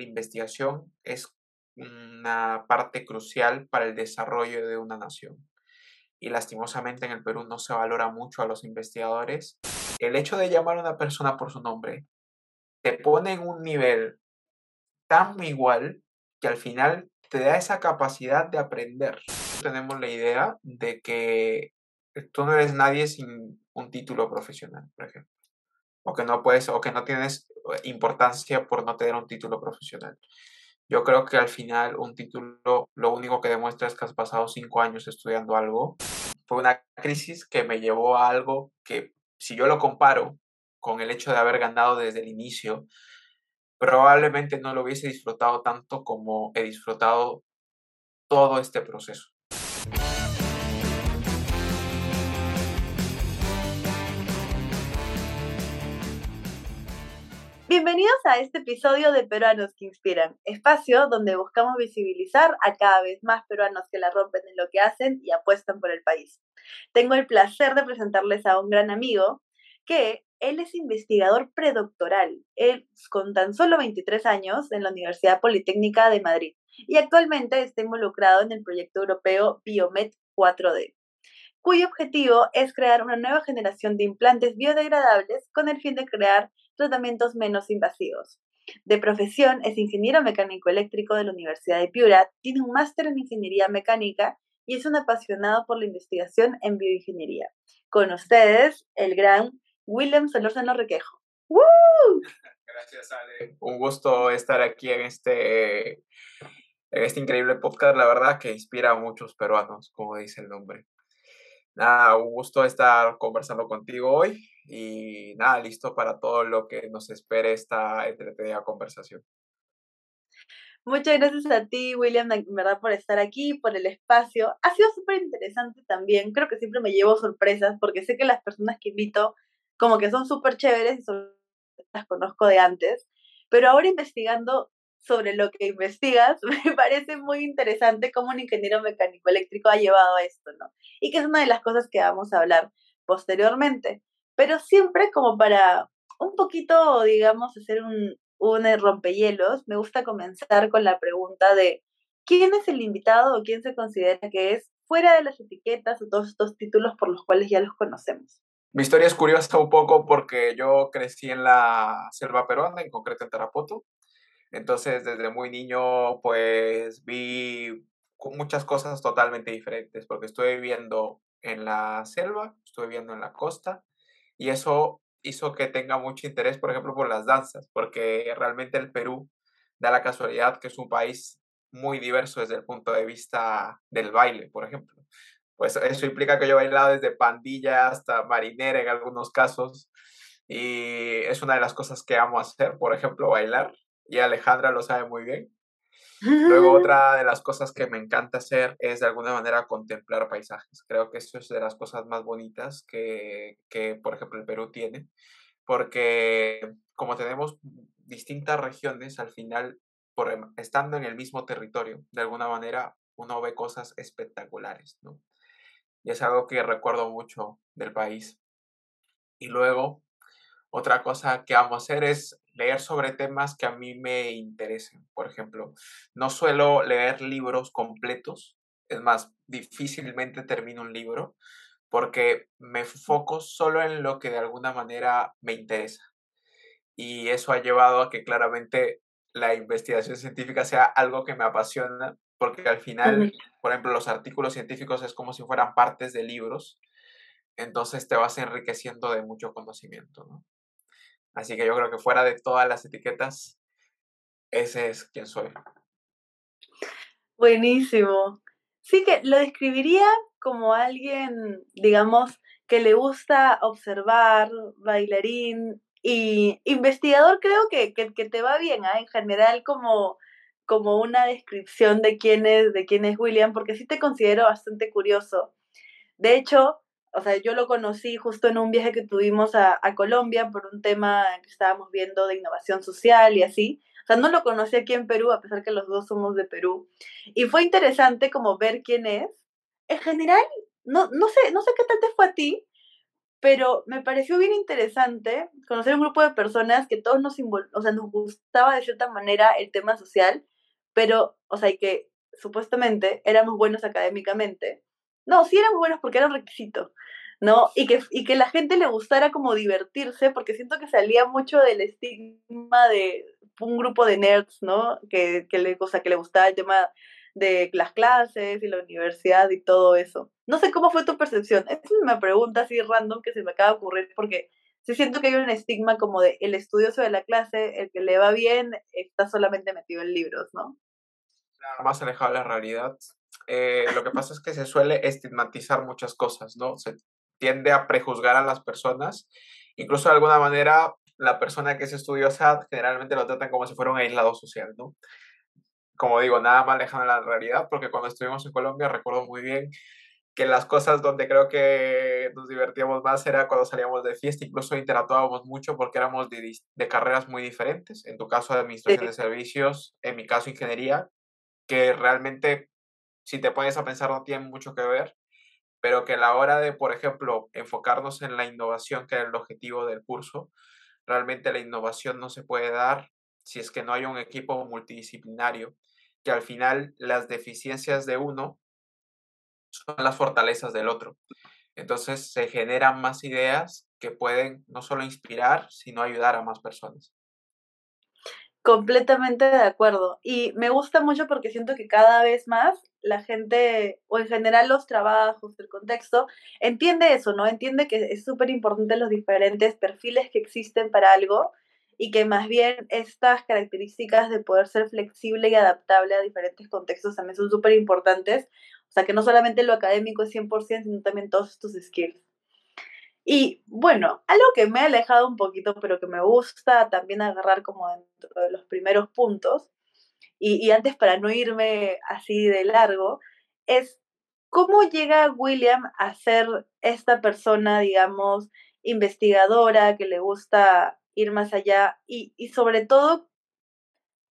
la investigación es una parte crucial para el desarrollo de una nación. Y lastimosamente en el Perú no se valora mucho a los investigadores. El hecho de llamar a una persona por su nombre te pone en un nivel tan igual que al final te da esa capacidad de aprender. Tenemos la idea de que tú no eres nadie sin un título profesional, por ejemplo. O que no puedes, o que no tienes importancia por no tener un título profesional. Yo creo que al final un título lo único que demuestra es que has pasado cinco años estudiando algo. Fue una crisis que me llevó a algo que si yo lo comparo con el hecho de haber ganado desde el inicio, probablemente no lo hubiese disfrutado tanto como he disfrutado todo este proceso. Bienvenidos a este episodio de Peruanos que Inspiran, espacio donde buscamos visibilizar a cada vez más peruanos que la rompen en lo que hacen y apuestan por el país. Tengo el placer de presentarles a un gran amigo que él es investigador predoctoral, él con tan solo 23 años en la Universidad Politécnica de Madrid y actualmente está involucrado en el proyecto europeo Biomed 4D cuyo objetivo es crear una nueva generación de implantes biodegradables con el fin de crear tratamientos menos invasivos. De profesión es ingeniero mecánico eléctrico de la Universidad de Piura, tiene un máster en ingeniería mecánica y es un apasionado por la investigación en bioingeniería. Con ustedes, el gran William Solórzano Requejo. ¡Woo! Gracias, Ale. Un gusto estar aquí en este, en este increíble podcast, la verdad que inspira a muchos peruanos, como dice el nombre. Nada, un gusto estar conversando contigo hoy y nada, listo para todo lo que nos espere esta entretenida conversación. Muchas gracias a ti, William, en verdad, por estar aquí, por el espacio. Ha sido súper interesante también. Creo que siempre me llevo sorpresas porque sé que las personas que invito como que son súper chéveres y son, las conozco de antes. Pero ahora investigando sobre lo que investigas, me parece muy interesante cómo un ingeniero mecánico eléctrico ha llevado a esto, ¿no? Y que es una de las cosas que vamos a hablar posteriormente. Pero siempre como para un poquito, digamos, hacer un, un rompehielos, me gusta comenzar con la pregunta de ¿quién es el invitado o quién se considera que es fuera de las etiquetas o todos estos títulos por los cuales ya los conocemos? Mi historia es curiosa un poco porque yo crecí en la selva peruana, en concreto en Tarapoto, entonces, desde muy niño, pues vi muchas cosas totalmente diferentes, porque estuve viviendo en la selva, estuve viviendo en la costa, y eso hizo que tenga mucho interés, por ejemplo, por las danzas, porque realmente el Perú da la casualidad que es un país muy diverso desde el punto de vista del baile, por ejemplo. Pues eso implica que yo he bailado desde pandilla hasta marinera en algunos casos, y es una de las cosas que amo hacer, por ejemplo, bailar y Alejandra lo sabe muy bien. Luego otra de las cosas que me encanta hacer es de alguna manera contemplar paisajes. Creo que eso es de las cosas más bonitas que, que por ejemplo, el Perú tiene, porque como tenemos distintas regiones, al final, por, estando en el mismo territorio, de alguna manera uno ve cosas espectaculares, ¿no? Y es algo que recuerdo mucho del país. Y luego, otra cosa que amo hacer es leer sobre temas que a mí me interesen. Por ejemplo, no suelo leer libros completos, es más, difícilmente termino un libro porque me foco solo en lo que de alguna manera me interesa. Y eso ha llevado a que claramente la investigación científica sea algo que me apasiona, porque al final, por ejemplo, los artículos científicos es como si fueran partes de libros, entonces te vas enriqueciendo de mucho conocimiento. ¿no? Así que yo creo que fuera de todas las etiquetas, ese es quien soy. Buenísimo. Sí que lo describiría como alguien, digamos, que le gusta observar, bailarín y investigador, creo que, que, te va bien, ¿ah? en general como, como una descripción de quién es, de quién es William, porque sí te considero bastante curioso. De hecho, o sea, yo lo conocí justo en un viaje que tuvimos a, Colombia por un tema que estábamos viendo de innovación social y así. O sea, no lo conocí aquí en Perú, a pesar que los dos somos de Perú. Y fue interesante como ver quién es. En general, no, no sé, no sé qué tal te fue a ti, pero me pareció bien interesante conocer un grupo de personas que todos nos, o sea, nos gustaba de cierta manera el tema social, pero, o sea, y que supuestamente éramos buenos académicamente. No, sí éramos buenos porque era un requisito, ¿no? Y que, y que la gente le gustara como divertirse, porque siento que salía mucho del estigma de un grupo de nerds, ¿no? Que, que, le, o sea, que le gustaba el tema de las clases y la universidad y todo eso. No sé cómo fue tu percepción. Es una pregunta así random que se me acaba de ocurrir porque sí siento que hay un estigma como de el estudioso de la clase, el que le va bien, está solamente metido en libros, ¿no? Más alejado de la realidad. Eh, lo que pasa es que se suele estigmatizar muchas cosas, ¿no? Se tiende a prejuzgar a las personas. Incluso de alguna manera, la persona que es estudiosa generalmente lo tratan como si fuera un aislado social, ¿no? como digo, nada más lejano de la realidad, porque cuando estuvimos en Colombia recuerdo muy bien que las cosas donde creo que nos divertíamos más era cuando salíamos de fiesta, incluso interactuábamos mucho porque éramos de, de carreras muy diferentes, en tu caso de administración de servicios, en mi caso ingeniería, que realmente si te pones a pensar no tienen mucho que ver, pero que a la hora de, por ejemplo, enfocarnos en la innovación, que era el objetivo del curso, realmente la innovación no se puede dar si es que no hay un equipo multidisciplinario que al final las deficiencias de uno son las fortalezas del otro. Entonces se generan más ideas que pueden no solo inspirar, sino ayudar a más personas. Completamente de acuerdo. Y me gusta mucho porque siento que cada vez más la gente, o en general los trabajos, el contexto, entiende eso, ¿no? Entiende que es súper importante los diferentes perfiles que existen para algo y que más bien estas características de poder ser flexible y adaptable a diferentes contextos también son súper importantes. O sea, que no solamente lo académico es 100%, sino también todos estos skills. Y bueno, algo que me ha alejado un poquito, pero que me gusta también agarrar como dentro de los primeros puntos, y, y antes para no irme así de largo, es cómo llega William a ser esta persona, digamos, investigadora, que le gusta ir más allá y, y sobre todo,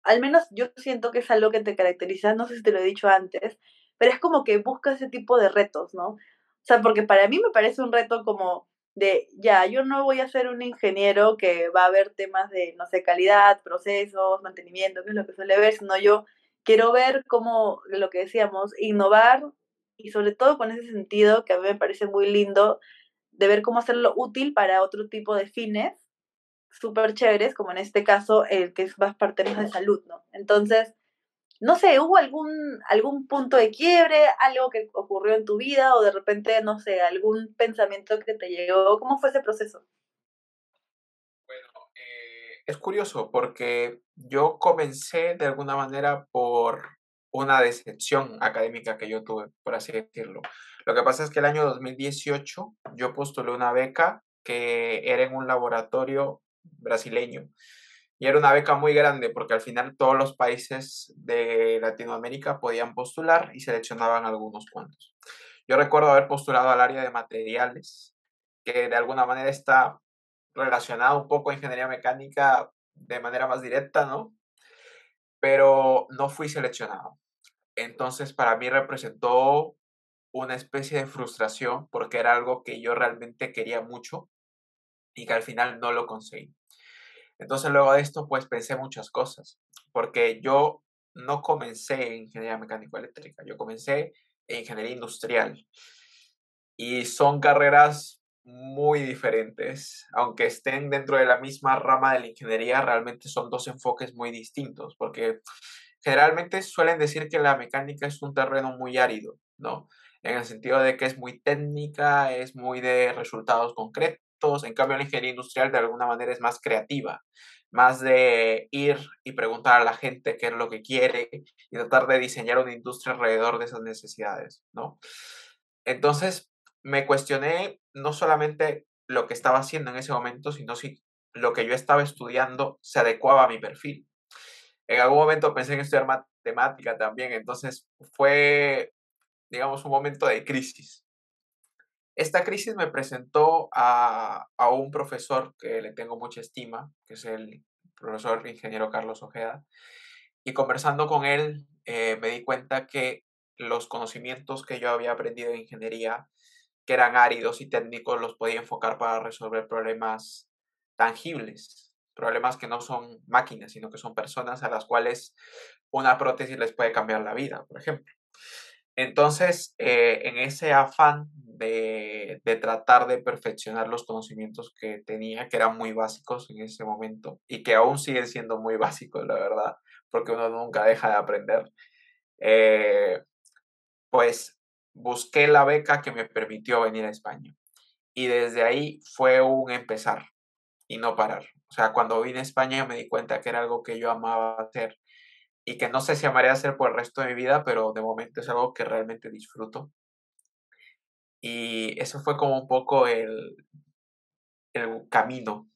al menos yo siento que es algo que te caracteriza, no sé si te lo he dicho antes, pero es como que busca ese tipo de retos, ¿no? O sea, porque para mí me parece un reto como de, ya, yo no voy a ser un ingeniero que va a ver temas de, no sé, calidad, procesos, mantenimiento, que es lo que suele ver, sino yo quiero ver cómo, lo que decíamos, innovar y sobre todo con ese sentido que a mí me parece muy lindo de ver cómo hacerlo útil para otro tipo de fines súper chéveres, como en este caso el que es más parte de salud, ¿no? Entonces, no sé, ¿hubo algún, algún punto de quiebre, algo que ocurrió en tu vida o de repente, no sé, algún pensamiento que te llegó? ¿Cómo fue ese proceso? Bueno, eh, es curioso porque yo comencé de alguna manera por una decepción académica que yo tuve, por así decirlo. Lo que pasa es que el año 2018 yo postulé una beca que era en un laboratorio brasileño. Y era una beca muy grande porque al final todos los países de Latinoamérica podían postular y seleccionaban algunos cuantos. Yo recuerdo haber postulado al área de materiales, que de alguna manera está relacionado un poco a ingeniería mecánica de manera más directa, ¿no? Pero no fui seleccionado. Entonces para mí representó una especie de frustración porque era algo que yo realmente quería mucho y que al final no lo conseguí. Entonces luego de esto pues pensé muchas cosas, porque yo no comencé en ingeniería mecánico-eléctrica, yo comencé en ingeniería industrial. Y son carreras muy diferentes, aunque estén dentro de la misma rama de la ingeniería, realmente son dos enfoques muy distintos, porque generalmente suelen decir que la mecánica es un terreno muy árido, ¿no? En el sentido de que es muy técnica, es muy de resultados concretos en cambio la ingeniería industrial de alguna manera es más creativa, más de ir y preguntar a la gente qué es lo que quiere y tratar de diseñar una industria alrededor de esas necesidades, ¿no? Entonces me cuestioné no solamente lo que estaba haciendo en ese momento, sino si lo que yo estaba estudiando se adecuaba a mi perfil. En algún momento pensé en estudiar matemática también, entonces fue, digamos, un momento de crisis. Esta crisis me presentó a, un profesor que le tengo mucha estima, que es el profesor ingeniero Carlos Ojeda, y conversando con él eh, me di cuenta que los conocimientos que yo había aprendido en ingeniería que eran áridos y técnicos los podía enfocar para resolver problemas tangibles, problemas que no son máquinas, sino que son personas a las cuales una prótesis les puede cambiar la vida, por ejemplo. Entonces, eh, en ese afán de, de, tratar de perfeccionar los conocimientos que tenía, que eran muy básicos en ese momento y que aún siguen siendo muy básicos, la verdad, porque uno nunca deja de aprender, eh, pues busqué la beca que me permitió venir a España. Y desde ahí fue un empezar y no parar. O sea, cuando vine a España me di cuenta que era algo que yo amaba hacer y que no sé si amaré hacer por el resto de mi vida, pero de momento es algo que realmente disfruto. Y eso fue como un poco el, el camino.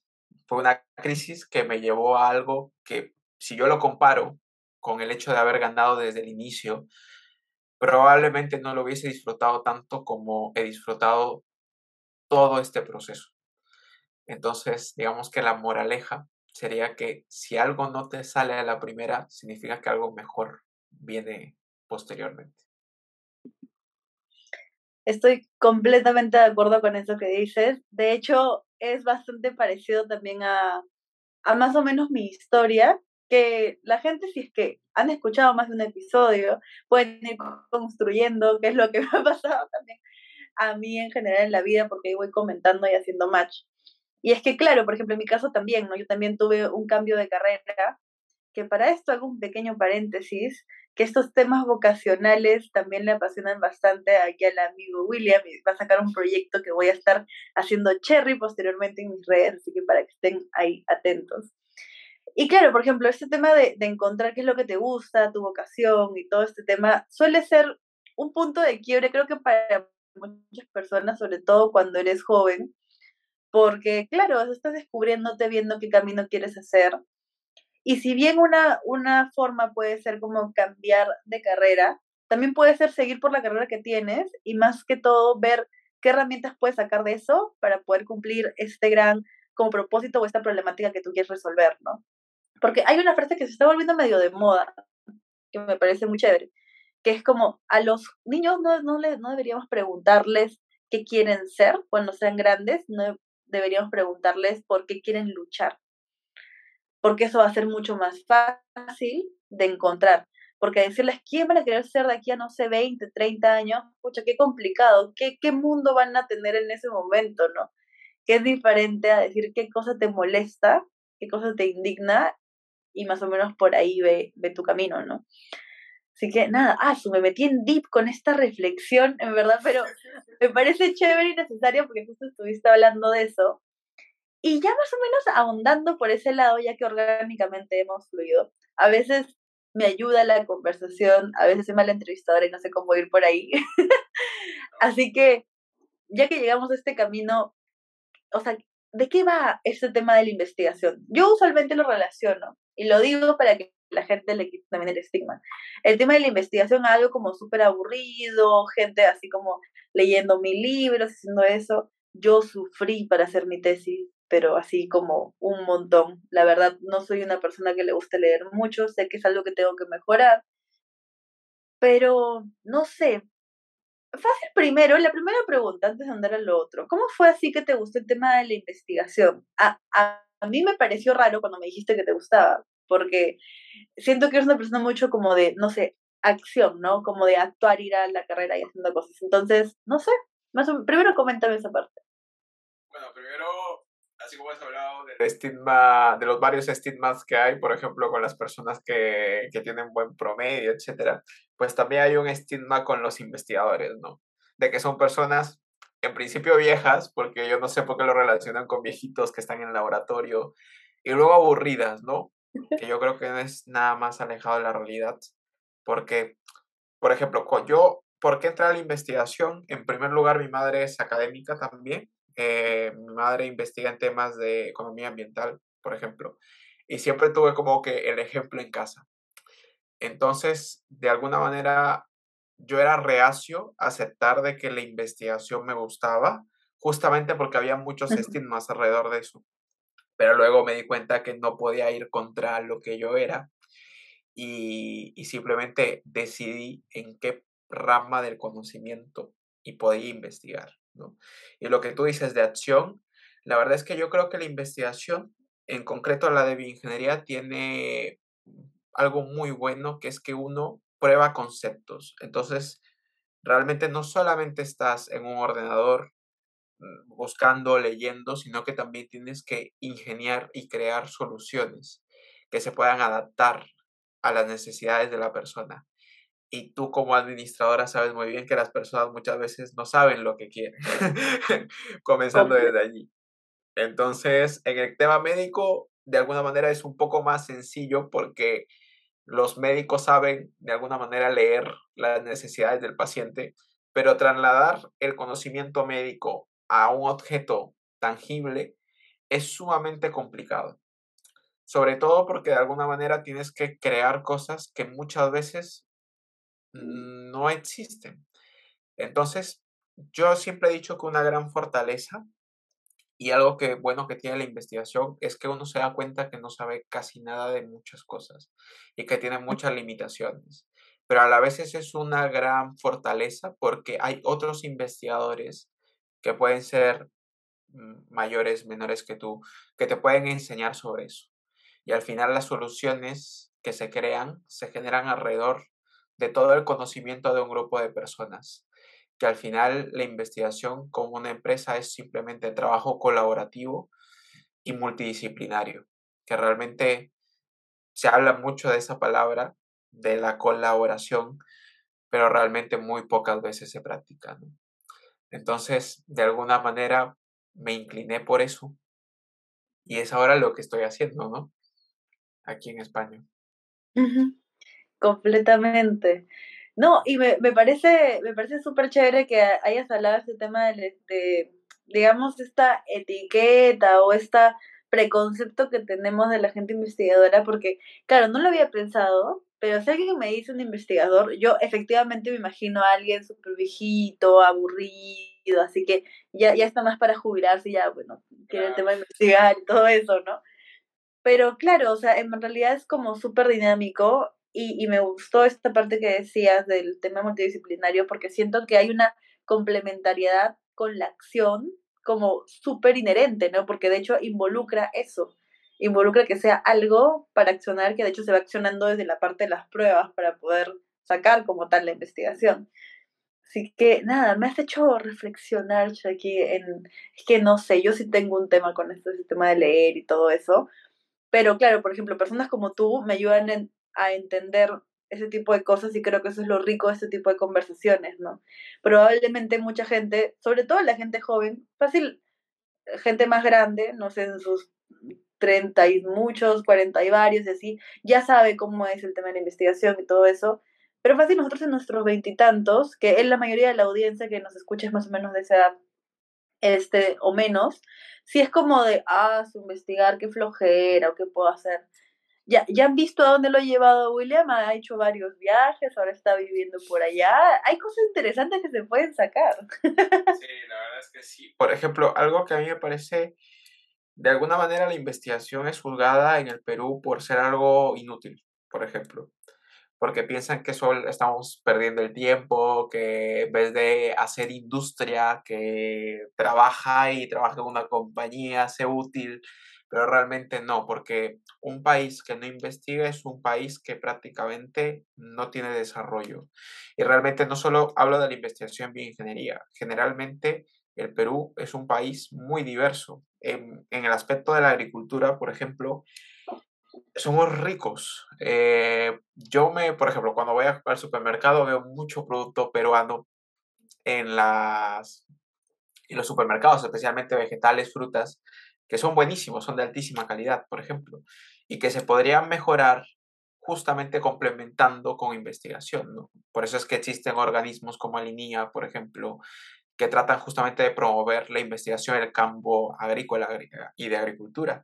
Fue una crisis que me llevó a algo que, si yo lo comparo con el hecho de haber ganado desde el inicio, probablemente no lo hubiese disfrutado tanto como he disfrutado todo este proceso. Entonces, digamos que la moraleja sería que si algo no te sale a la primera, significa que algo mejor viene posteriormente. Estoy completamente de acuerdo con eso que dices. De hecho, es bastante parecido también a, a más o menos mi historia, que la gente, si es que han escuchado más de un episodio, pueden ir construyendo qué es lo que me ha pasado también a mí en general en la vida, porque ahí voy comentando y haciendo match. Y es que, claro, por ejemplo, en mi caso también, ¿no? Yo también tuve un cambio de carrera, que para esto hago un pequeño paréntesis, que estos temas vocacionales también le apasionan bastante aquí al amigo William va a sacar un proyecto que voy a estar haciendo cherry posteriormente en mis redes, así que para que estén ahí atentos. Y claro, por ejemplo, este tema de, de encontrar qué es lo que te gusta, tu vocación y todo este tema suele ser un punto de quiebre, creo que para muchas personas, sobre todo cuando eres joven, porque claro, estás descubriéndote, viendo qué camino quieres hacer. Y si bien una, una forma puede ser como cambiar de carrera, también puede ser seguir por la carrera que tienes y más que todo ver qué herramientas puedes sacar de eso para poder cumplir este gran como propósito o esta problemática que tú quieres resolver, ¿no? Porque hay una frase que se está volviendo medio de moda, que me parece muy chévere, que es como a los niños no, no, les, no deberíamos preguntarles qué quieren ser cuando sean grandes, no deberíamos preguntarles por qué quieren luchar, porque eso va a ser mucho más fácil de encontrar. Porque decirles quién van a querer ser de aquí a, no sé, 20, 30 años, pucha, qué complicado, qué, qué mundo van a tener en ese momento, ¿no? Que es diferente a decir qué cosa te molesta, qué cosa te indigna y más o menos por ahí ve, ve tu camino, ¿no? Así que nada, ah, me metí en deep con esta reflexión, en verdad, pero me parece chévere y necesario porque justo estuviste hablando de eso. Y ya más o menos ahondando por ese lado, ya que orgánicamente hemos fluido, a veces me ayuda la conversación, a veces soy mala entrevistadora y no sé cómo ir por ahí. Así que, ya que llegamos a este camino, o sea, ¿de qué va este tema de la investigación? Yo usualmente lo relaciono y lo digo para que la gente le quita también el estigma. El tema de la investigación es algo como súper aburrido, gente así como leyendo mil libros, haciendo eso. Yo sufrí para hacer mi tesis, pero así como un montón. La verdad, no soy una persona que le guste leer mucho, sé que es algo que tengo que mejorar, pero no sé. Fácil primero, la primera pregunta, antes de andar a lo otro. ¿Cómo fue así que te gustó el tema de la investigación? A, a, a mí me pareció raro cuando me dijiste que te gustaba, porque siento que eres una persona mucho como de, no sé, acción, ¿no? Como de actuar, ir a la carrera y haciendo cosas. Entonces, no sé, más primero coméntame esa parte. Bueno, primero, así como has hablado del estigma, de los varios estigmas que hay, por ejemplo, con las personas que, que tienen buen promedio, etcétera, pues también hay un estigma con los investigadores, ¿no? De que son personas en principio viejas, porque yo no sé por qué lo relacionan con viejitos que están en el laboratorio, y luego aburridas, ¿no? Que yo creo que no es nada más alejado de la realidad, porque, por ejemplo, yo, ¿por qué entré a la investigación? En primer lugar, mi madre es académica también, eh, mi madre investiga en temas de economía ambiental, por ejemplo, y siempre tuve como que el ejemplo en casa. Entonces, de alguna manera, yo era reacio a aceptar de que la investigación me gustaba, justamente porque había muchos estigmas alrededor de eso pero luego me di cuenta que no podía ir contra lo que yo era y, simplemente decidí en qué rama del conocimiento y podía investigar. ¿no? Y lo que tú dices de acción, la verdad es que yo creo que la investigación, en concreto la de bioingeniería, tiene algo muy bueno, que es que uno prueba conceptos. Entonces, realmente no solamente estás en un ordenador buscando, leyendo, sino que también tienes que ingeniar y crear soluciones que se puedan adaptar a las necesidades de la persona. Y tú como administradora sabes muy bien que las personas muchas veces no saben lo que quieren, comenzando desde allí. Entonces, en el tema médico, de alguna manera es un poco más sencillo porque los médicos saben de alguna manera leer las necesidades del paciente, pero trasladar el conocimiento médico a un objeto tangible es sumamente complicado. Sobre todo porque de alguna manera tienes que crear cosas que muchas veces no existen. Entonces, yo siempre he dicho que una gran fortaleza y algo que bueno que tiene la investigación es que uno se da cuenta que no sabe casi nada de muchas cosas y que tiene muchas limitaciones. Pero a la vez es una gran fortaleza porque hay otros investigadores que pueden ser mm, mayores, menores que tú, que te pueden enseñar sobre eso. Y al final las soluciones que se crean se generan alrededor de todo el conocimiento de un grupo de personas que al final la investigación como una empresa es simplemente trabajo colaborativo y multidisciplinario, que realmente se habla mucho de esa palabra, de la colaboración, pero realmente muy pocas veces se practica. Entonces, de alguna manera, me incliné por eso y es ahora lo que estoy haciendo, ¿no? Aquí en España. Completamente. No, y me, me parece, me parece súper chévere que hayas hablado de este tema de, digamos, esta etiqueta o este preconcepto que tenemos de la gente investigadora, porque, claro, no lo había pensado, pero si alguien me dice un investigador, yo efectivamente me imagino a alguien súper viejito, aburrido, así que ya, ya está más para jubilarse, ya, bueno, quiere el tema de investigar y todo eso, ¿no? Pero claro, o sea, en realidad es como súper dinámico y, y, me gustó esta parte que decías del tema multidisciplinario porque siento que hay una complementariedad con la acción como súper inherente, ¿no? Porque de hecho involucra eso, involucra que sea algo para accionar, que de hecho se va accionando desde la parte de las pruebas para poder sacar como tal la investigación. Así que nada, me has hecho reflexionar aquí en, es que no sé, yo sí tengo un tema con este sistema de leer y todo eso, pero claro, por ejemplo, personas como tú me ayudan a entender ese tipo de cosas y creo que eso es lo rico de este tipo de conversaciones, ¿no? Probablemente mucha gente, sobre todo la gente joven, fácil, gente más grande, no sé, en sus 30 y muchos, 40 y varios y así, ya sabe cómo es el tema de la investigación y todo eso, pero fácil nosotros en nuestros veintitantos, que es la mayoría de la audiencia que nos escucha es más o menos de esa edad, este, o menos, si es como de, ah, su investigar, qué flojera o qué puedo hacer ya, ya han visto a dónde lo ha llevado William, ha hecho varios viajes, ahora está viviendo por allá. Hay cosas interesantes que se pueden sacar. Sí, la verdad es que sí. Por ejemplo, algo que a mí me parece, de alguna manera la investigación es juzgada en el Perú por ser algo inútil, por ejemplo porque piensan que solo estamos perdiendo el tiempo, que en vez de hacer industria, que trabaja y trabaja en una compañía, sea útil, pero realmente no, porque un país que no investiga es un país que prácticamente no tiene desarrollo. Y realmente no solo hablo de la investigación en bioingeniería, generalmente el Perú es un país muy diverso. En, el aspecto de la agricultura, por ejemplo, somos ricos. Eh, yo me, por ejemplo, cuando voy al supermercado veo mucho producto peruano en, las, en los supermercados, especialmente vegetales, frutas, que son buenísimos, son de altísima calidad, por ejemplo, y que se podrían mejorar justamente complementando con investigación. ¿no? Por eso es que existen organismos como Alinea, por ejemplo, que tratan justamente de promover la investigación en el campo agrícola y de agricultura.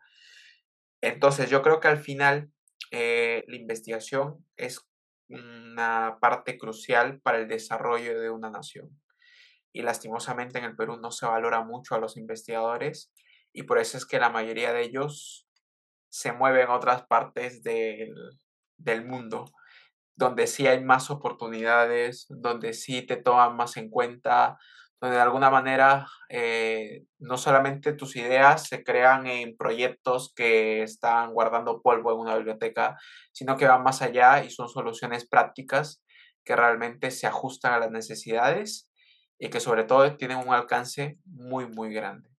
Entonces, yo creo que al final eh, la investigación es una parte crucial para el desarrollo de una nación. Y lastimosamente en el Perú no se valora mucho a los investigadores y por eso es que la mayoría de ellos se mueven a otras partes del, del mundo, donde sí hay más oportunidades, donde sí te toman más en cuenta, donde de alguna manera eh, no solamente tus ideas se crean en proyectos que están guardando polvo en una biblioteca, sino que van más allá y son soluciones prácticas que realmente se ajustan a las necesidades y que sobre todo tienen un alcance muy, muy grande.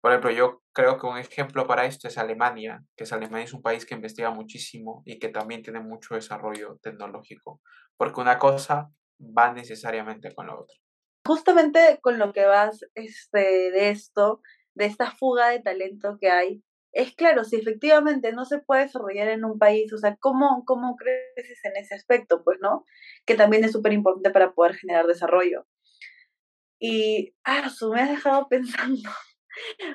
Por ejemplo, yo creo que un ejemplo para esto es Alemania, que es Alemania es un país que investiga muchísimo y que también tiene mucho desarrollo tecnológico, porque una cosa va necesariamente con la otra justamente con lo que vas este, de esto, de esta fuga de talento que hay, es claro, si efectivamente no se puede desarrollar en un país, o sea, ¿cómo, cómo creces en ese aspecto? Pues, ¿no? Que también es súper importante para poder generar desarrollo. Y, ah, me ha dejado pensando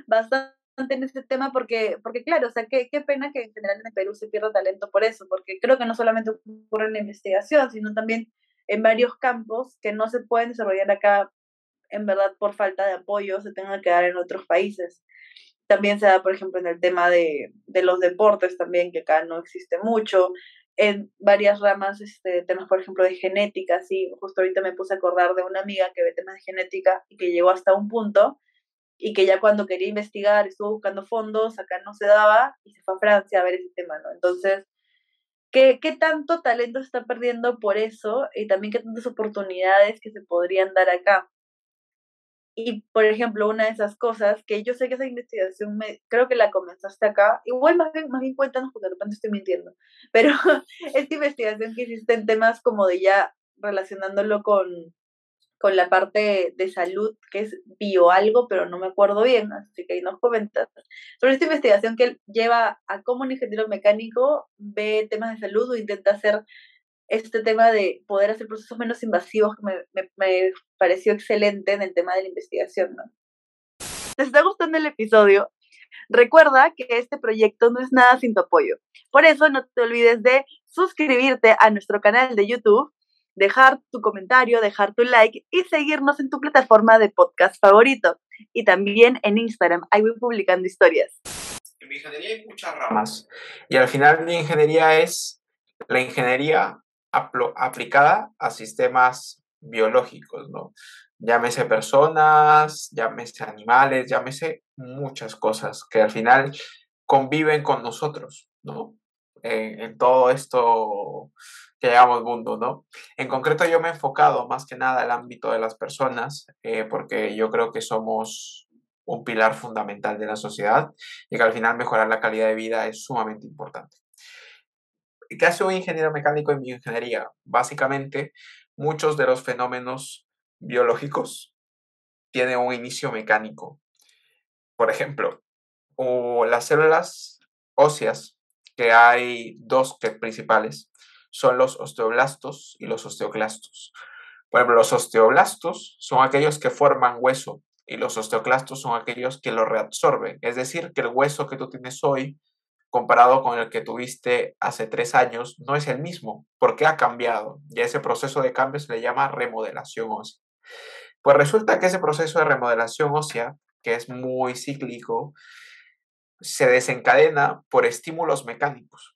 bastante en este tema porque, porque claro, o sea, qué, qué pena que en general en Perú se pierda talento por eso, porque creo que no solamente ocurre en la investigación, sino también en varios campos que no se pueden desarrollar acá, en verdad, por falta de apoyo, se tengan que dar en otros países. También se da, por ejemplo, en el tema de, de los deportes también, que acá no existe mucho. En varias ramas, este, temas, por ejemplo, de genética, sí, justo ahorita me puse a acordar de una amiga que ve temas de genética y que llegó hasta un punto y que ya cuando quería investigar estuvo buscando fondos, acá no se daba y se fue a Francia a ver ese tema, ¿no? Entonces, ¿Qué, ¿Qué tanto talento se está perdiendo por eso? Y también qué tantas oportunidades que se podrían dar acá. Y, por ejemplo, una de esas cosas, que yo sé que esa investigación, me, creo que la comenzaste acá, igual más bien, más bien cuéntanos porque de repente estoy mintiendo, pero esta investigación que hiciste en temas como de ya relacionándolo con, con la parte de salud, que es bio algo, pero no me acuerdo bien, así que ahí nos comentas. Sobre esta investigación que él lleva a cómo un ingeniero mecánico ve temas de salud o intenta hacer este tema de poder hacer procesos menos invasivos, que me, me, pareció excelente en el tema de la investigación. ¿no? ¿Te está gustando el episodio? Recuerda que este proyecto no es nada sin tu apoyo. Por eso no te olvides de suscribirte a nuestro canal de YouTube dejar tu comentario, dejar tu like y seguirnos en tu plataforma de podcast favorito. Y también en Instagram, ahí voy publicando historias. En mi ingeniería hay muchas ramas y al final mi ingeniería es la ingeniería aplicada a sistemas biológicos, ¿no? Llámese personas, llámese animales, llámese muchas cosas que al final conviven con nosotros, ¿no? En, en todo esto que llamamos mundo, ¿no? En concreto yo me he enfocado más que nada al ámbito de las personas, eh, porque yo creo que somos un pilar fundamental de la sociedad y que al final mejorar la calidad de vida es sumamente importante. ¿Qué hace un ingeniero mecánico en bioingeniería? Básicamente, muchos de los fenómenos biológicos tienen un inicio mecánico. Por ejemplo, las células óseas, que hay dos principales, son los osteoblastos y los osteoclastos. Por ejemplo, los osteoblastos son aquellos que forman hueso y los osteoclastos son aquellos que lo reabsorben. Es decir, que el hueso que tú tienes hoy comparado con el que tuviste hace tres años no es el mismo porque ha cambiado y ese proceso de cambio se le llama remodelación ósea. Pues resulta que ese proceso de remodelación ósea, que es muy cíclico, se desencadena por estímulos mecánicos.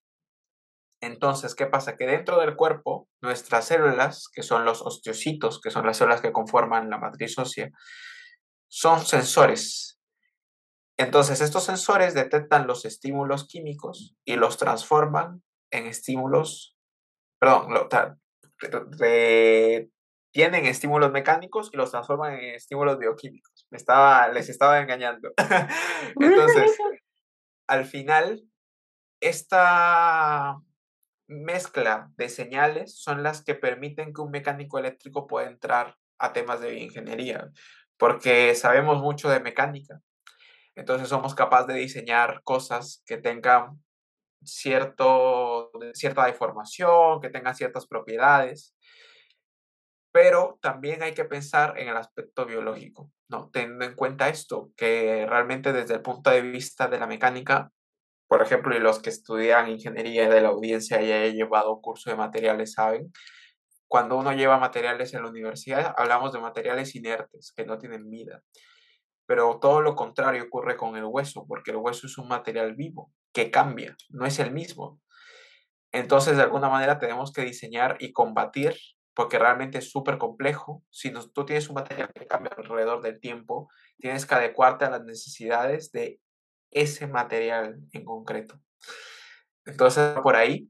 Entonces, ¿qué pasa? Que dentro del cuerpo, nuestras células, que son los osteocitos, que son las células que conforman la matriz ósea, son sensores. Entonces, estos sensores detectan los estímulos químicos y los transforman en estímulos, perdón, tienen estímulos mecánicos y los transforman en estímulos bioquímicos. Me estaba, les estaba engañando. Entonces, al final, esta mezcla de señales son las que permiten que un mecánico eléctrico pueda entrar a temas de ingeniería, porque sabemos mucho de mecánica. Entonces somos capaces de diseñar cosas que tengan cierto, cierta deformación, que tengan ciertas propiedades, pero también hay que pensar en el aspecto biológico, ¿no? Teniendo en cuenta esto, que realmente desde el punto de vista de la mecánica por ejemplo, y los que estudian ingeniería de la audiencia y hayan llevado curso de materiales saben, cuando uno lleva materiales en la universidad, hablamos de materiales inertes, que no tienen vida. Pero todo lo contrario ocurre con el hueso, porque el hueso es un material vivo, que cambia, no es el mismo. Entonces, de alguna manera, tenemos que diseñar y combatir porque realmente es súper complejo. Si tú tienes un material que cambia alrededor del tiempo, tienes que adecuarte a las necesidades de ese material en concreto. Entonces, por ahí.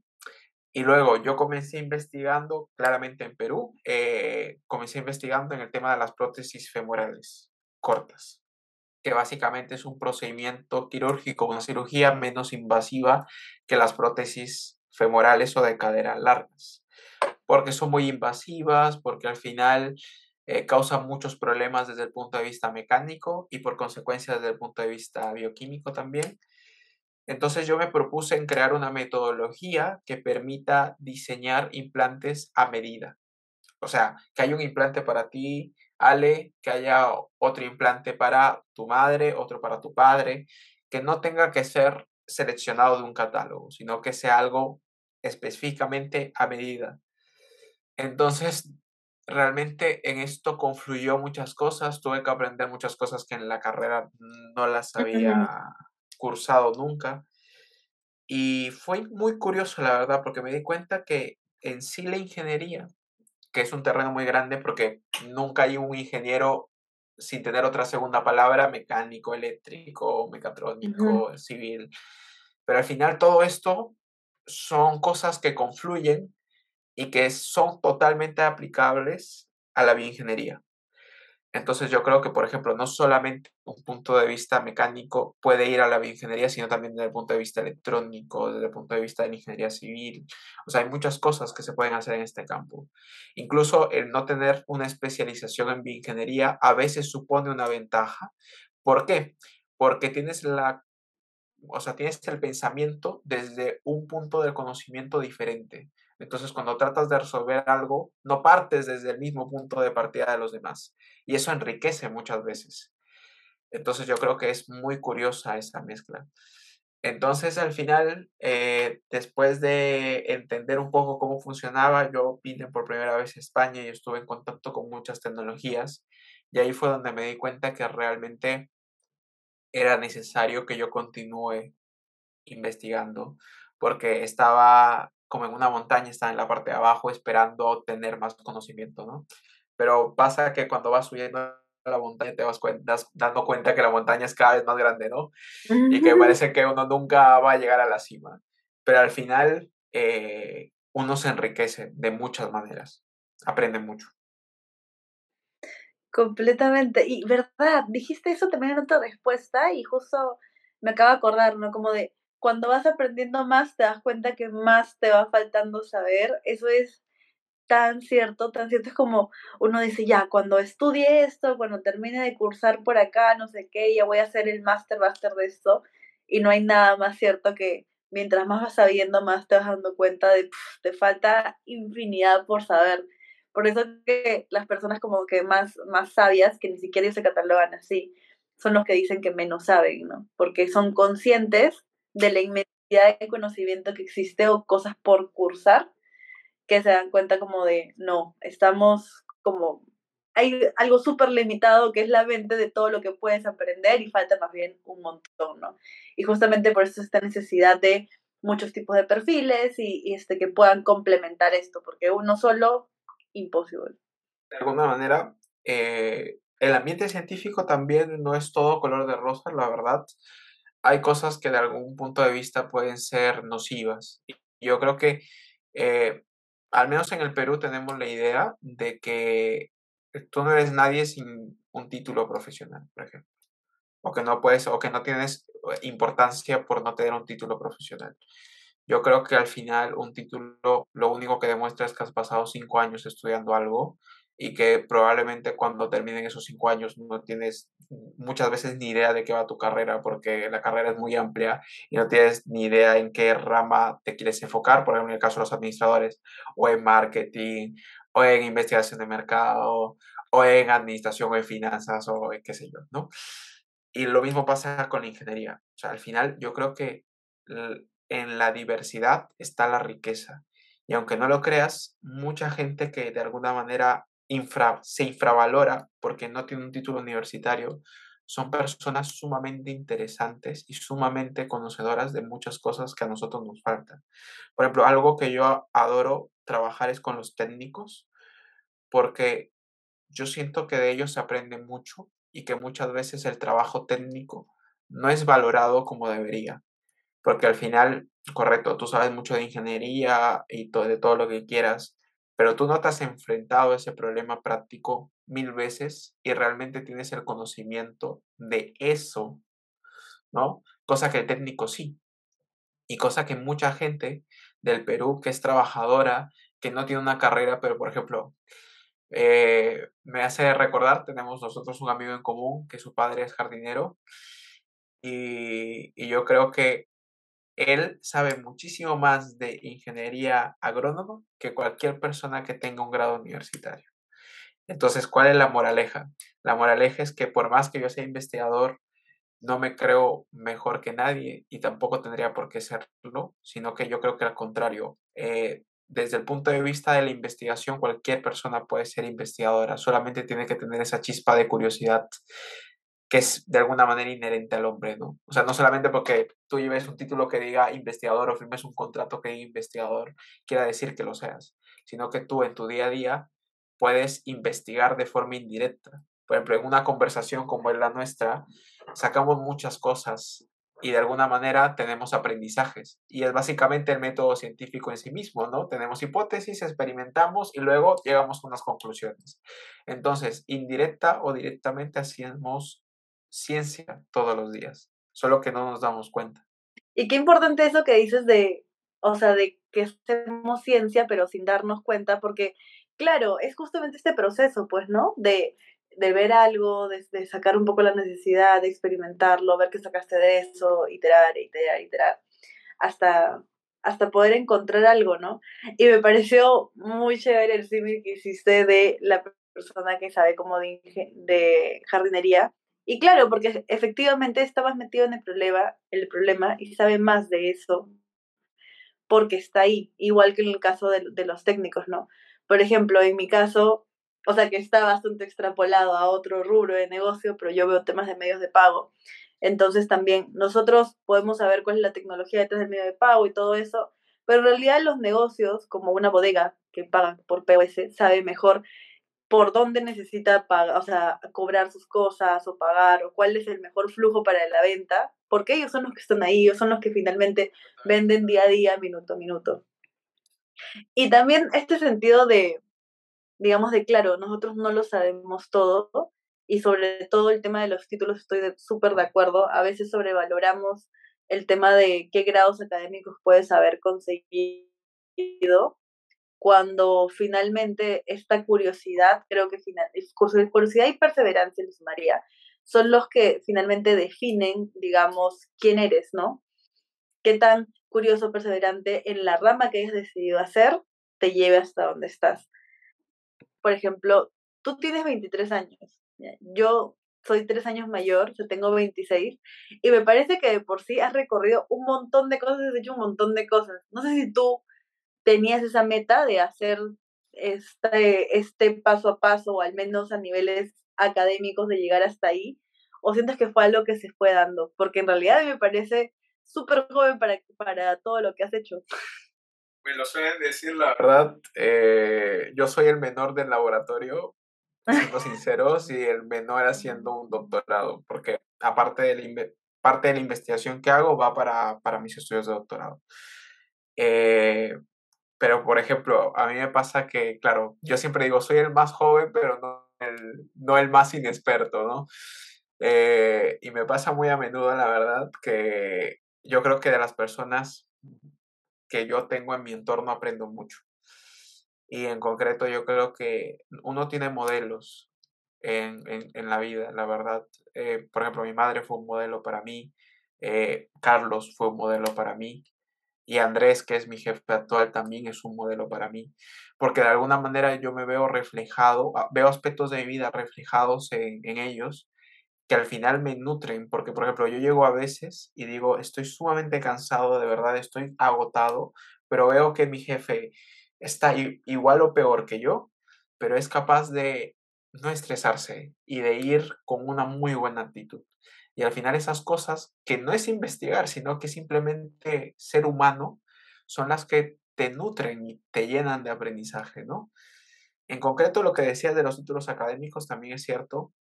Y luego yo comencé investigando, claramente en Perú, eh, comencé investigando en el tema de las prótesis femorales cortas, que básicamente es un procedimiento quirúrgico, una cirugía menos invasiva que las prótesis femorales o de cadera largas, porque son muy invasivas, porque al final eh, causan muchos problemas desde el punto de vista mecánico y por consecuencia desde el punto de vista bioquímico también. Entonces yo me propuse crear una metodología que permita diseñar implantes a medida. O sea, que haya un implante para ti, Ale, que haya otro implante para tu madre, otro para tu padre, que no tenga que ser seleccionado de un catálogo, sino que sea algo específicamente a medida. Entonces, realmente en esto confluyó muchas cosas, tuve que aprender muchas cosas que en la carrera no las había cursado nunca. Y fue muy curioso, la verdad, porque me di cuenta que en sí la ingeniería, que es un terreno muy grande, porque nunca hay un ingeniero sin tener otra segunda palabra, mecánico, eléctrico, mecatrónico, civil. Pero al final todo esto son cosas que confluyen y que son totalmente aplicables a la bioingeniería. Entonces yo creo que, por ejemplo, no solamente un punto de vista mecánico puede ir a la bioingeniería, sino también desde el punto de vista electrónico, desde el punto de vista de la ingeniería civil. O sea, hay muchas cosas que se pueden hacer en este campo. Incluso el no tener una especialización en bioingeniería a veces supone una ventaja. ¿Por qué? Porque tienes la o sea, tienes el pensamiento desde un punto de conocimiento diferente. Entonces, cuando tratas de resolver algo, no partes desde el mismo punto de partida de los demás. Y eso enriquece muchas veces. Entonces, yo creo que es muy curiosa esa mezcla. Entonces, al final, eh, después de entender un poco cómo funcionaba, yo vine por primera vez a España y estuve en contacto con muchas tecnologías. Y ahí fue donde me di cuenta que realmente era necesario que yo continúe investigando, porque estaba como en una montaña, estaba en la parte de abajo esperando tener más conocimiento, ¿no? Pero pasa que cuando vas subiendo a la montaña te vas dando cuenta que la montaña es cada vez más grande, ¿no? Y que parece que uno nunca va a llegar a la cima. Pero al final eh, uno se enriquece de muchas maneras, aprende mucho. Completamente. Y verdad, dijiste eso también en otra respuesta y justo me acabo de acordar, ¿no? Como de cuando vas aprendiendo más te das cuenta que más te va faltando saber. Eso es tan cierto, tan cierto. Es como uno dice, ya, cuando estudie esto, cuando termine de cursar por acá, no sé qué, ya voy a hacer el máster, máster de esto. Y no hay nada más cierto que mientras más vas sabiendo, más te vas dando cuenta de, que te falta infinidad por saber. Por eso que las personas como que más, más sabias, que ni siquiera ellos se catalogan así, son los que dicen que menos saben, ¿no? Porque son conscientes de la inmensidad de conocimiento que existe o cosas por cursar, que se dan cuenta como de, no, estamos como, hay algo súper limitado que es la mente de todo lo que puedes aprender y falta más bien un montón, ¿no? Y justamente por eso esta necesidad de muchos tipos de perfiles y, este, que puedan complementar esto, porque uno solo imposible. De alguna manera, eh, el ambiente científico también no es todo color de rosa, la verdad. Hay cosas que de algún punto de vista pueden ser nocivas. Yo creo que, eh, al menos en el Perú, tenemos la idea de que tú no eres nadie sin un título profesional, por ejemplo. O que no puedes, o que no tienes importancia por no tener un título profesional. Yo creo que al final un título lo único que demuestra es que has pasado cinco años estudiando algo y que probablemente cuando terminen esos cinco años no tienes muchas veces ni idea de qué va tu carrera porque la carrera es muy amplia y no tienes ni idea en qué rama te quieres enfocar, por ejemplo en el caso de los administradores, o en marketing, o en investigación de mercado, o en administración o en finanzas, o en qué sé yo, ¿no? Y lo mismo pasa con la ingeniería. O sea, al final yo creo que en la diversidad está la riqueza. Y aunque no lo creas, mucha gente que de alguna manera se infravalora porque no tiene un título universitario, son personas sumamente interesantes y sumamente conocedoras de muchas cosas que a nosotros nos faltan. Por ejemplo, algo que yo adoro trabajar es con los técnicos, porque yo siento que de ellos se aprende mucho y que muchas veces el trabajo técnico no es valorado como debería. Porque al final, correcto, tú sabes mucho de ingeniería y de todo lo que quieras, pero tú no te has enfrentado a ese problema práctico mil veces y realmente tienes el conocimiento de eso, ¿no? Cosa que el técnico sí. Y cosa que mucha gente del Perú que es trabajadora, que no tiene una carrera, pero por ejemplo, eh, me hace recordar, tenemos nosotros un amigo en común que su padre es jardinero y, y yo creo que él sabe muchísimo más de ingeniería agrónoma que cualquier persona que tenga un grado universitario. Entonces, ¿cuál es la moraleja? La moraleja es que por más que yo sea investigador, no me creo mejor que nadie y tampoco tendría por qué serlo, sino que yo creo que al contrario, eh, desde el punto de vista de la investigación, cualquier persona puede ser investigadora, solamente tiene que tener esa chispa de curiosidad que es de alguna manera inherente al hombre, ¿no? O sea, no solamente porque tú lleves un título que diga investigador o firmes un contrato que diga investigador, quiera decir que lo seas, sino que tú en tu día a día puedes investigar de forma indirecta. Por ejemplo, en una conversación como es la nuestra, sacamos muchas cosas y de alguna manera tenemos aprendizajes. Y es básicamente el método científico en sí mismo, ¿no? Tenemos hipótesis, experimentamos y luego llegamos a unas conclusiones. Entonces, indirecta o directamente hacemos ciencia todos los días, solo que no nos damos cuenta. Y qué importante eso que dices de, o sea, de que hacemos ciencia pero sin darnos cuenta, porque claro, es justamente este proceso, pues, ¿no? De, de ver algo, de, de, sacar un poco la necesidad, de experimentarlo, ver qué sacaste de eso, iterar, iterar, iterar, hasta, hasta poder encontrar algo, ¿no? Y me pareció muy chévere el símil que hiciste de la persona que sabe como de, de jardinería. Y claro, porque efectivamente estabas metido en el problema, el problema y sabe más de eso porque está ahí, igual que en el caso de, de los técnicos, ¿no? Por ejemplo, en mi caso, o sea que está bastante extrapolado a otro rubro de negocio, pero yo veo temas de medios de pago. Entonces también nosotros podemos saber cuál es la tecnología detrás del medio de pago y todo eso, pero en realidad los negocios, como una bodega que pagan por POS, sabe mejor por dónde necesita pagar, o sea, cobrar sus cosas o pagar, o cuál es el mejor flujo para la venta, porque ellos son los que están ahí, ellos son los que finalmente venden día a día, minuto a minuto. Y también este sentido de, digamos, de claro, nosotros no lo sabemos todo y sobre todo el tema de los títulos estoy súper de acuerdo. A veces sobrevaloramos el tema de qué grados académicos puedes haber conseguido cuando finalmente esta curiosidad, creo que final, curiosidad y perseverancia, Luz María, son los que finalmente definen, digamos, quién eres, ¿no? Qué tan curioso, perseverante en la rama que hayas decidido hacer, te lleve hasta donde estás. Por ejemplo, tú tienes 23 años, yo soy tres años mayor, yo tengo 26, y me parece que de por sí has recorrido un montón de cosas, has hecho un montón de cosas. No sé si tú tenías esa meta de hacer este, este paso a paso, o al menos a niveles académicos, de llegar hasta ahí, o sientes que fue algo que se fue dando, porque en realidad me parece súper joven para, para todo lo que has hecho. Me lo suelen decir, la verdad. Eh, yo soy el menor del laboratorio, siendo sinceros, y el menor haciendo un doctorado, porque aparte de la, parte de la investigación que hago va para, para mis estudios de doctorado. Eh, pero, por ejemplo, a mí me pasa que, claro, yo siempre digo, soy el más joven, pero no el, no el más inexperto, ¿no? Eh, y me pasa muy a menudo, la verdad, que yo creo que de las personas que yo tengo en mi entorno aprendo mucho. Y en concreto yo creo que uno tiene modelos en, en, la vida, la verdad. Eh, por ejemplo, mi madre fue un modelo para mí, eh, Carlos fue un modelo para mí y Andrés, que es mi jefe actual, también es un modelo para mí, porque de alguna manera yo me veo reflejado, ah, veo aspectos de mi vida reflejados en, en ellos que al final me nutren, porque por ejemplo yo llego a veces y digo, estoy sumamente cansado, de verdad estoy agotado, pero veo que mi jefe está igual o peor que yo, pero es capaz de no estresarse y de ir con una muy buena actitud. Y al final esas cosas, que no es investigar, sino que simplemente ser humano, son las que te nutren y te llenan de aprendizaje, ¿no? En concreto, lo que decías de los títulos académicos también es cierto.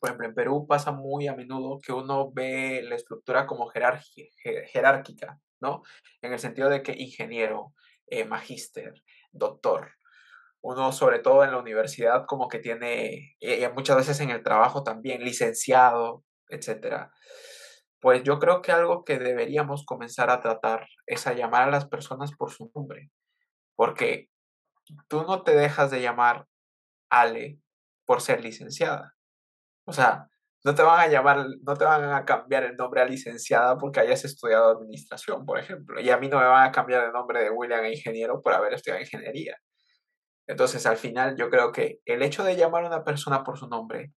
Por ejemplo, en Perú pasa muy a menudo que uno ve la estructura como jerárquica, ¿no? En el sentido de que ingeniero, eh, magíster, doctor. Uno, sobre todo en la universidad, como que tiene, eh, muchas veces en el trabajo también, licenciado, etcétera. Pues yo creo que algo que deberíamos comenzar a tratar es a llamar a las personas por su nombre, porque tú no te dejas de llamar Ale por ser licenciada. O sea, no te van a llamar, no te van a cambiar el nombre a licenciada porque hayas estudiado administración, por ejemplo. Y a mí no me van a cambiar el nombre de William a ingeniero por haber estudiado ingeniería. Entonces, al final, yo creo que el hecho de llamar a una persona por su nombre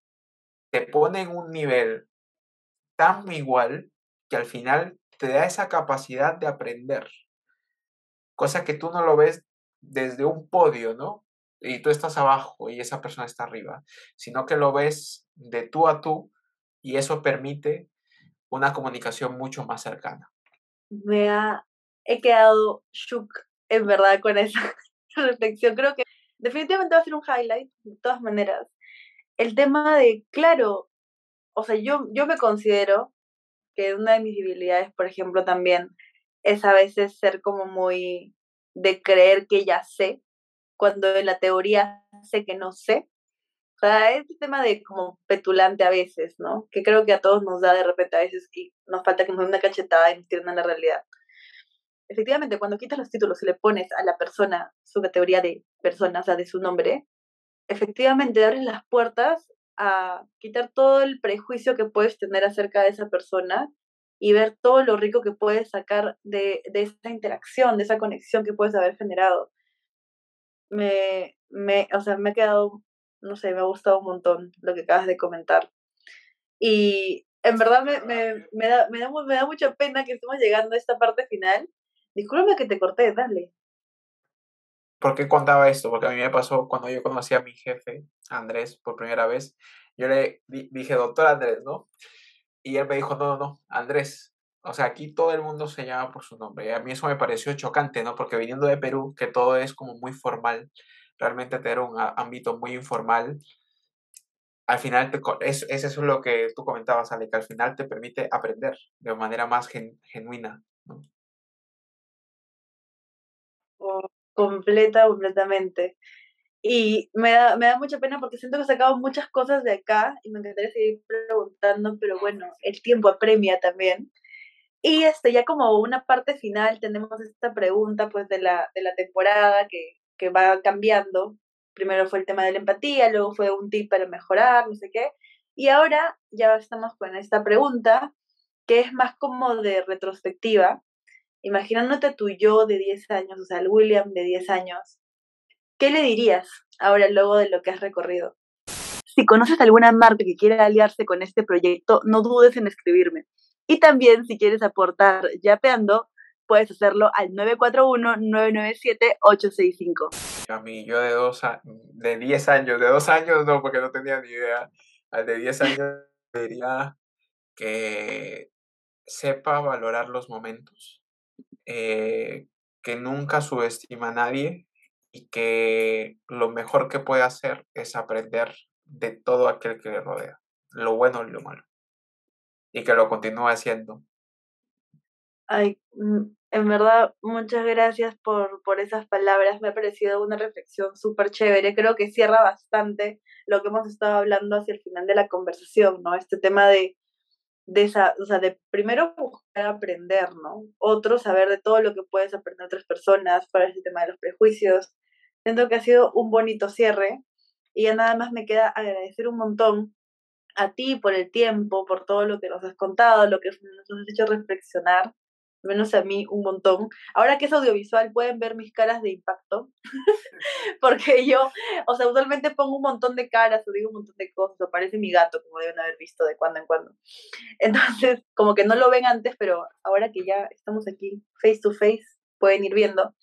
te pone en un nivel tan igual que al final te da esa capacidad de aprender. Cosa que tú no lo ves desde un podio, ¿no? Y tú estás abajo y esa persona está arriba, sino que lo ves de tú a tú y eso permite una comunicación mucho más cercana. Me ha, he quedado shook en verdad con esa reflexión. Creo que definitivamente va a ser un highlight, de todas maneras. El tema de, claro, o sea, yo, yo me considero que una de mis debilidades, por ejemplo, también es a veces ser como muy de creer que ya sé, cuando en la teoría sé que no sé. O sea, es tema de como petulante a veces, ¿no? Que creo que a todos nos da de repente a veces y nos falta que nos den una cachetada y nos tiren a la realidad. Efectivamente, cuando quitas los títulos y le pones a la persona su categoría de persona, o sea, de su nombre, efectivamente abres las puertas a quitar todo el prejuicio que puedes tener acerca de esa persona y ver todo lo rico que puedes sacar de, de esa interacción, de esa conexión que puedes haber generado. Me, me, o sea, me ha quedado, no sé, me ha gustado un montón lo que acabas de comentar. Y en verdad me, me, me, da, me, da, me da mucha pena que estemos llegando a esta parte final. Discúlpame que te corté, dale. ¿Por qué contaba esto? Porque a mí me pasó cuando yo conocí a mi jefe, Andrés, por primera vez. Yo le dije, doctor Andrés, ¿no? Y él me dijo, no, no, no, Andrés. O sea, aquí todo el mundo se llama por su nombre. Y a mí eso me pareció chocante, ¿no? Porque viniendo de Perú, que todo es como muy formal, realmente tener un ámbito muy informal, al final, te, es, eso es lo que tú comentabas, Ale, que al final te permite aprender de manera más genuina, ¿no? Completa, completamente. Y me da, me da mucha pena porque siento que he sacado muchas cosas de acá y me encantaría seguir preguntando, pero bueno, el tiempo apremia también. Y este, ya como una parte final tenemos esta pregunta pues de la, de la temporada que, que va cambiando. Primero fue el tema de la empatía, luego fue un tip para mejorar, no sé qué. Y ahora ya estamos con esta pregunta que es más como de retrospectiva, imaginándote tu yo de 10 años, o sea, el William de 10 años, ¿qué le dirías ahora luego de lo que has recorrido? Si conoces alguna marca que quiera aliarse con este proyecto, no dudes en escribirme. Y también, si quieres aportar yapeando, puedes hacerlo al 941-997-865. A mí, yo de, dos de 10 años, de dos años no, porque no tenía ni idea. Al de 10 años diría que sepa valorar los momentos eh, que nunca subestima a nadie y que lo mejor que puede hacer es aprender de todo aquel que le rodea, lo bueno y lo malo, y que lo continúe haciendo. Ay, mm, en verdad, muchas gracias por, por esas palabras. Me ha parecido una reflexión súper chévere. Creo que cierra bastante lo que hemos estado hablando hacia el final de la conversación, ¿no? Este tema de de esa, o sea, de primero buscar aprender, ¿no? Otro, saber de todo lo que puedes aprender de otras personas para ese tema de los prejuicios. Siento que ha sido un bonito cierre y ya nada más me queda agradecer un montón a ti por el tiempo, por todo lo que nos has contado, lo que nos has hecho reflexionar menos a mí un montón. Ahora que es audiovisual pueden ver mis caras de impacto, porque yo, o sea, usualmente pongo un montón de caras o digo un montón de cosas, o parece mi gato, como deben haber visto de cuando en cuando. Entonces, como que no lo ven antes, pero ahora que ya estamos aquí face to face, pueden ir viendo.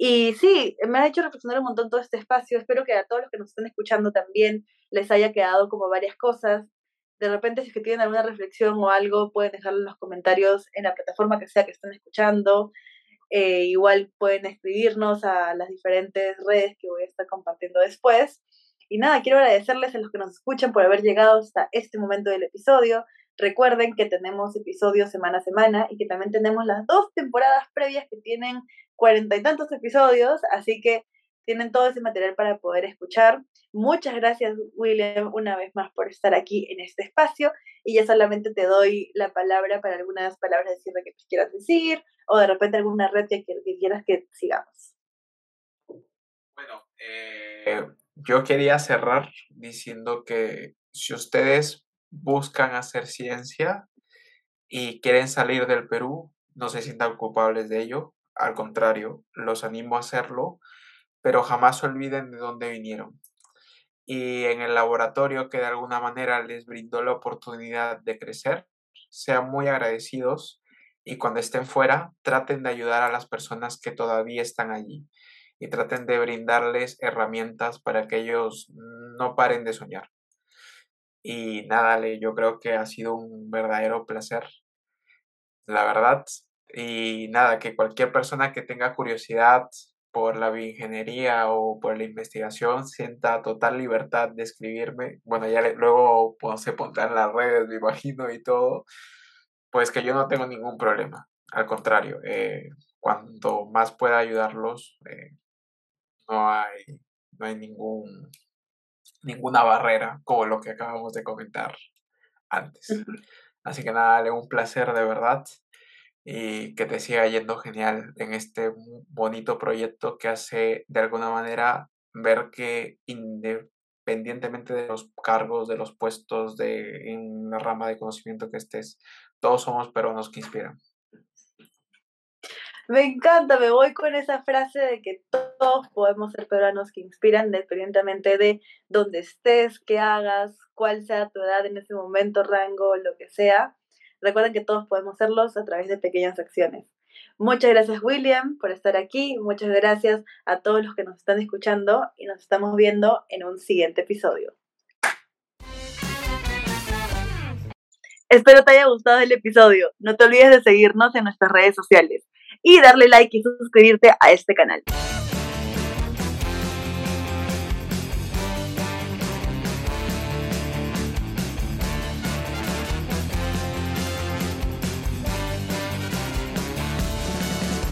Y sí, me ha hecho reflexionar un montón todo este espacio. Espero que a todos los que nos estén escuchando también les haya quedado como varias cosas de repente si es que tienen alguna reflexión o algo, pueden dejarlo en los comentarios en la plataforma que sea que estén escuchando. Eh, igual pueden escribirnos a las diferentes redes que voy a estar compartiendo después. Y nada, quiero agradecerles a los que nos escuchan por haber llegado hasta este momento del episodio. Recuerden que tenemos episodios semana a semana y que también tenemos las dos temporadas previas que tienen cuarenta y tantos episodios, así que tienen todo ese material para poder escuchar. Muchas gracias, William, una vez más por estar aquí en este espacio. Y ya solamente te doy la palabra para algunas palabras de cierre que quieras decir o de repente alguna red que, quieras que sigamos. Bueno, eh, yo quería cerrar diciendo que si ustedes buscan hacer ciencia y quieren salir del Perú, no se sientan culpables de ello. Al contrario, los animo a hacerlo pero jamás olviden de dónde vinieron. Y en el laboratorio que de alguna manera les brindó la oportunidad de crecer, sean muy agradecidos y cuando estén fuera traten de ayudar a las personas que todavía están allí y traten de brindarles herramientas para que ellos no paren de soñar. Y nada, yo creo que ha sido un verdadero placer, la verdad. Y nada, que cualquier persona que tenga curiosidad por la bioingeniería o por la investigación sienta total libertad de escribirme, bueno, ya luego pues, se pondrán las redes, me imagino, y todo, pues que yo no tengo ningún problema. Al contrario, eh, cuanto más pueda ayudarlos, eh, no hay, no hay ningún, ninguna barrera como lo que acabamos de comentar antes. Así que nada, un placer de verdad y que te siga yendo genial en este bonito proyecto que hace de alguna manera ver que independientemente de los cargos, de los puestos, de en la rama de conocimiento que estés, todos somos peruanos que inspiran. Me encanta, me voy con esa frase de que todos podemos ser peruanos que inspiran, independientemente de dónde estés, qué hagas, cuál sea tu edad en ese momento, rango, lo que sea. Recuerden que todos podemos hacerlos a través de pequeñas acciones. Muchas gracias William por estar aquí, muchas gracias a todos los que nos están escuchando y nos estamos viendo en un siguiente episodio. Espero te haya gustado el episodio. No te olvides de seguirnos en nuestras redes sociales y darle like y suscribirte a este canal.